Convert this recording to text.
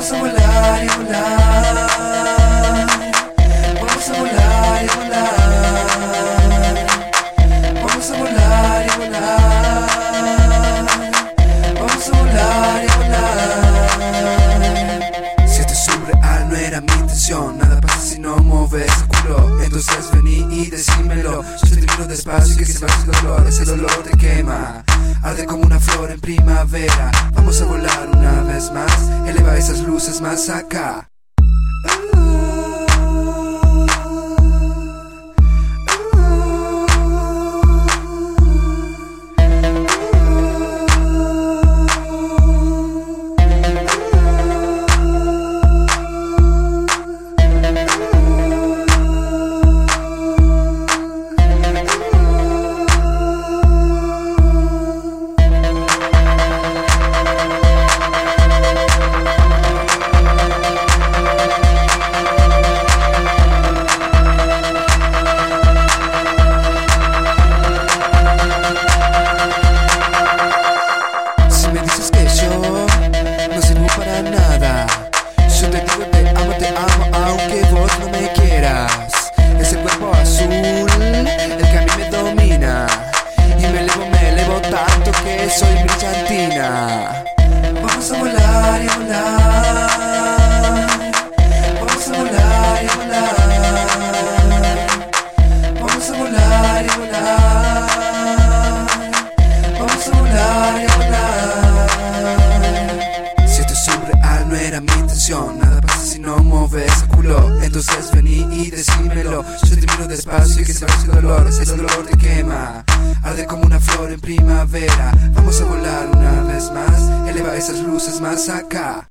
Vamos a volar y volar. Vamos a volar y volar. Vamos a volar y volar. Vamos a volar y volar. Si esto es surreal, no era mi intención. Nada pasa si no mueves el culo. Entonces vení y decímelo. Sostenido despacio y que se vaya el dolor. Ese dolor te quema. Como una flor en primavera. Vamos a volar una vez más. Eleva esas luces más acá. Tanto que soy brillantina. Vamos a volar y volar. Era mi intención. Nada pasa si no mueves el culo. Entonces vení y decímelo. Yo te miro despacio y que se vaya el dolor. Ese dolor te quema. Arde como una flor en primavera. Vamos a volar una vez más. Eleva esas luces más acá.